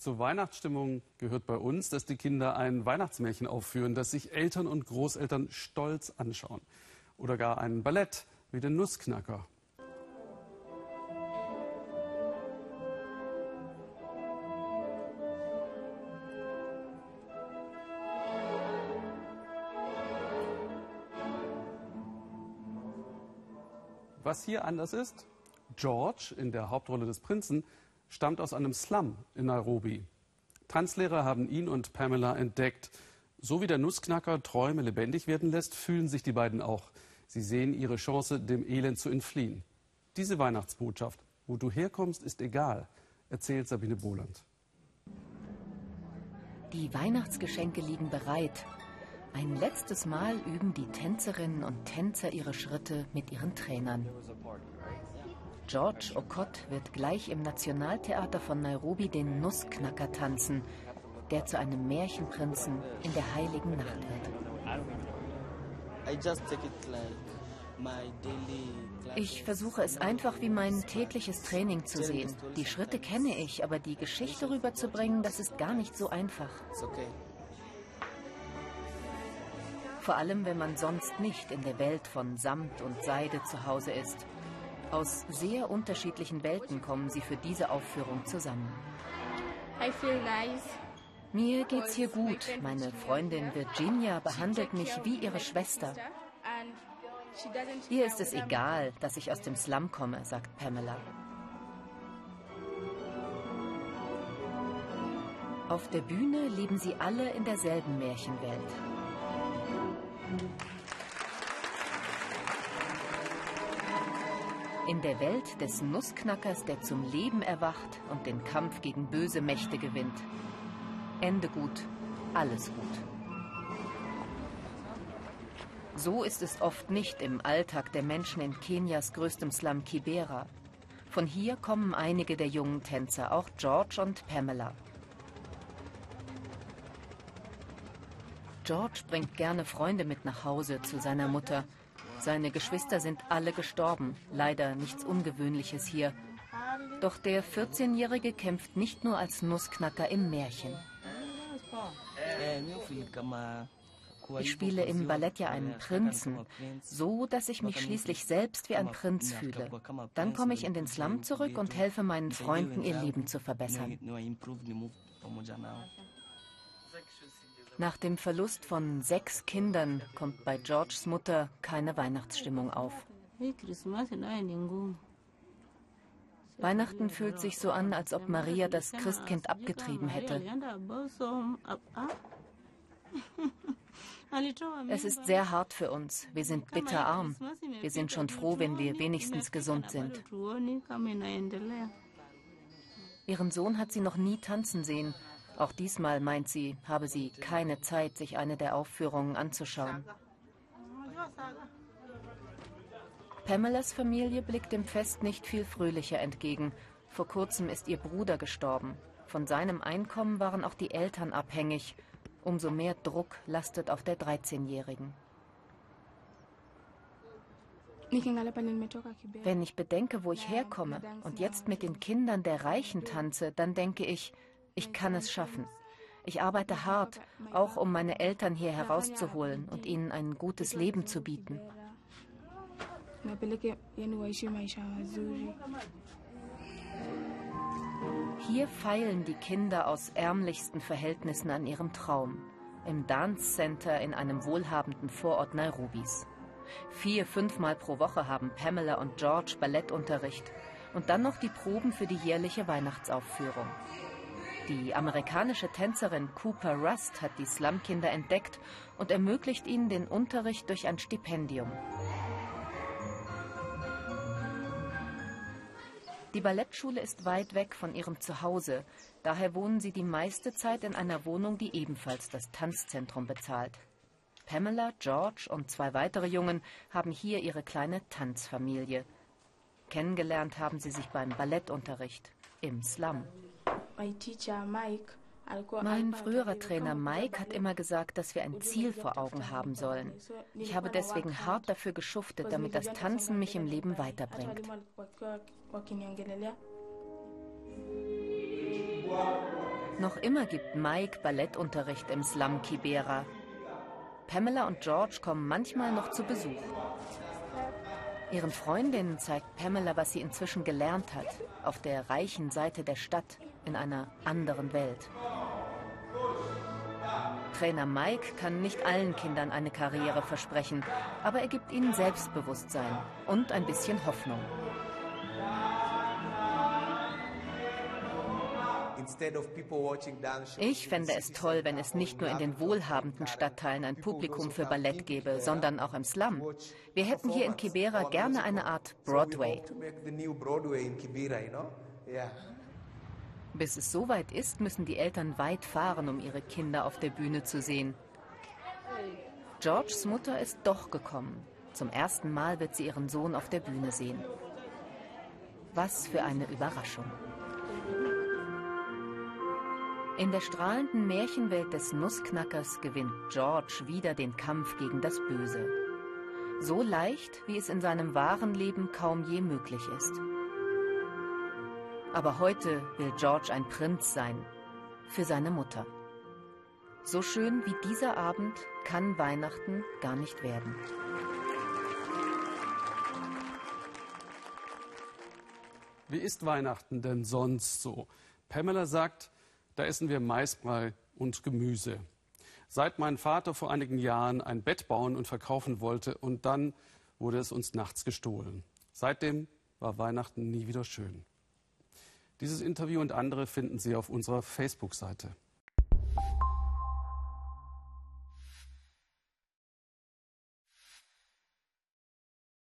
Zur Weihnachtsstimmung gehört bei uns, dass die Kinder ein Weihnachtsmärchen aufführen, das sich Eltern und Großeltern stolz anschauen. Oder gar ein Ballett wie den Nussknacker. Was hier anders ist, George in der Hauptrolle des Prinzen stammt aus einem Slum in Nairobi. Tanzlehrer haben ihn und Pamela entdeckt. So wie der Nussknacker Träume lebendig werden lässt, fühlen sich die beiden auch. Sie sehen ihre Chance, dem Elend zu entfliehen. Diese Weihnachtsbotschaft, wo du herkommst, ist egal, erzählt Sabine Boland. Die Weihnachtsgeschenke liegen bereit. Ein letztes Mal üben die Tänzerinnen und Tänzer ihre Schritte mit ihren Trainern. George Okot wird gleich im Nationaltheater von Nairobi den Nussknacker tanzen, der zu einem Märchenprinzen in der heiligen Nacht wird. Ich versuche es einfach wie mein tägliches Training zu sehen. Die Schritte kenne ich, aber die Geschichte rüberzubringen, das ist gar nicht so einfach. Vor allem, wenn man sonst nicht in der Welt von Samt und Seide zu Hause ist. Aus sehr unterschiedlichen Welten kommen sie für diese Aufführung zusammen. Mir geht's hier gut. Meine Freundin Virginia behandelt mich wie ihre Schwester. Ihr ist es egal, dass ich aus dem Slum komme, sagt Pamela. Auf der Bühne leben sie alle in derselben Märchenwelt. In der Welt des Nussknackers, der zum Leben erwacht und den Kampf gegen böse Mächte gewinnt. Ende gut, alles gut. So ist es oft nicht im Alltag der Menschen in Kenias größtem Slum Kibera. Von hier kommen einige der jungen Tänzer, auch George und Pamela. George bringt gerne Freunde mit nach Hause zu seiner Mutter. Seine Geschwister sind alle gestorben, leider nichts Ungewöhnliches hier. Doch der 14-Jährige kämpft nicht nur als Nussknacker im Märchen. Ich spiele im Ballett ja einen Prinzen, so dass ich mich schließlich selbst wie ein Prinz fühle. Dann komme ich in den Slum zurück und helfe meinen Freunden, ihr Leben zu verbessern. Nach dem Verlust von sechs Kindern kommt bei Georges Mutter keine Weihnachtsstimmung auf. Weihnachten fühlt sich so an, als ob Maria das Christkind abgetrieben hätte. Es ist sehr hart für uns. Wir sind bitterarm. Wir sind schon froh, wenn wir wenigstens gesund sind. Ihren Sohn hat sie noch nie tanzen sehen. Auch diesmal meint sie, habe sie keine Zeit, sich eine der Aufführungen anzuschauen. Pamelas Familie blickt dem Fest nicht viel fröhlicher entgegen. Vor kurzem ist ihr Bruder gestorben. Von seinem Einkommen waren auch die Eltern abhängig. Umso mehr Druck lastet auf der 13-Jährigen. Wenn ich bedenke, wo ich herkomme und jetzt mit den Kindern der Reichen tanze, dann denke ich, ich kann es schaffen. Ich arbeite hart, auch um meine Eltern hier herauszuholen und ihnen ein gutes Leben zu bieten. Hier feilen die Kinder aus ärmlichsten Verhältnissen an ihrem Traum. Im Dance Center in einem wohlhabenden Vorort Nairobis. Vier, fünfmal pro Woche haben Pamela und George Ballettunterricht und dann noch die Proben für die jährliche Weihnachtsaufführung. Die amerikanische Tänzerin Cooper Rust hat die Slumkinder entdeckt und ermöglicht ihnen den Unterricht durch ein Stipendium. Die Ballettschule ist weit weg von ihrem Zuhause, daher wohnen sie die meiste Zeit in einer Wohnung, die ebenfalls das Tanzzentrum bezahlt. Pamela, George und zwei weitere Jungen haben hier ihre kleine Tanzfamilie. Kennengelernt haben sie sich beim Ballettunterricht im Slum. Mein früherer Trainer Mike hat immer gesagt, dass wir ein Ziel vor Augen haben sollen. Ich habe deswegen hart dafür geschuftet, damit das Tanzen mich im Leben weiterbringt. Noch immer gibt Mike Ballettunterricht im Slum Kibera. Pamela und George kommen manchmal noch zu Besuch. Ihren Freundinnen zeigt Pamela, was sie inzwischen gelernt hat, auf der reichen Seite der Stadt, in einer anderen Welt. Trainer Mike kann nicht allen Kindern eine Karriere versprechen, aber er gibt ihnen Selbstbewusstsein und ein bisschen Hoffnung. Ich fände es toll, wenn es nicht nur in den wohlhabenden Stadtteilen ein Publikum für Ballett gäbe, sondern auch im Slum. Wir hätten hier in Kibera gerne eine Art Broadway. Bis es soweit ist, müssen die Eltern weit fahren, um ihre Kinder auf der Bühne zu sehen. Georges Mutter ist doch gekommen. Zum ersten Mal wird sie ihren Sohn auf der Bühne sehen. Was für eine Überraschung. In der strahlenden Märchenwelt des Nussknackers gewinnt George wieder den Kampf gegen das Böse. So leicht, wie es in seinem wahren Leben kaum je möglich ist. Aber heute will George ein Prinz sein, für seine Mutter. So schön wie dieser Abend kann Weihnachten gar nicht werden. Wie ist Weihnachten denn sonst so? Pamela sagt, da essen wir Maisbrei und Gemüse. Seit mein Vater vor einigen Jahren ein Bett bauen und verkaufen wollte und dann wurde es uns nachts gestohlen. Seitdem war Weihnachten nie wieder schön. Dieses Interview und andere finden Sie auf unserer Facebook-Seite.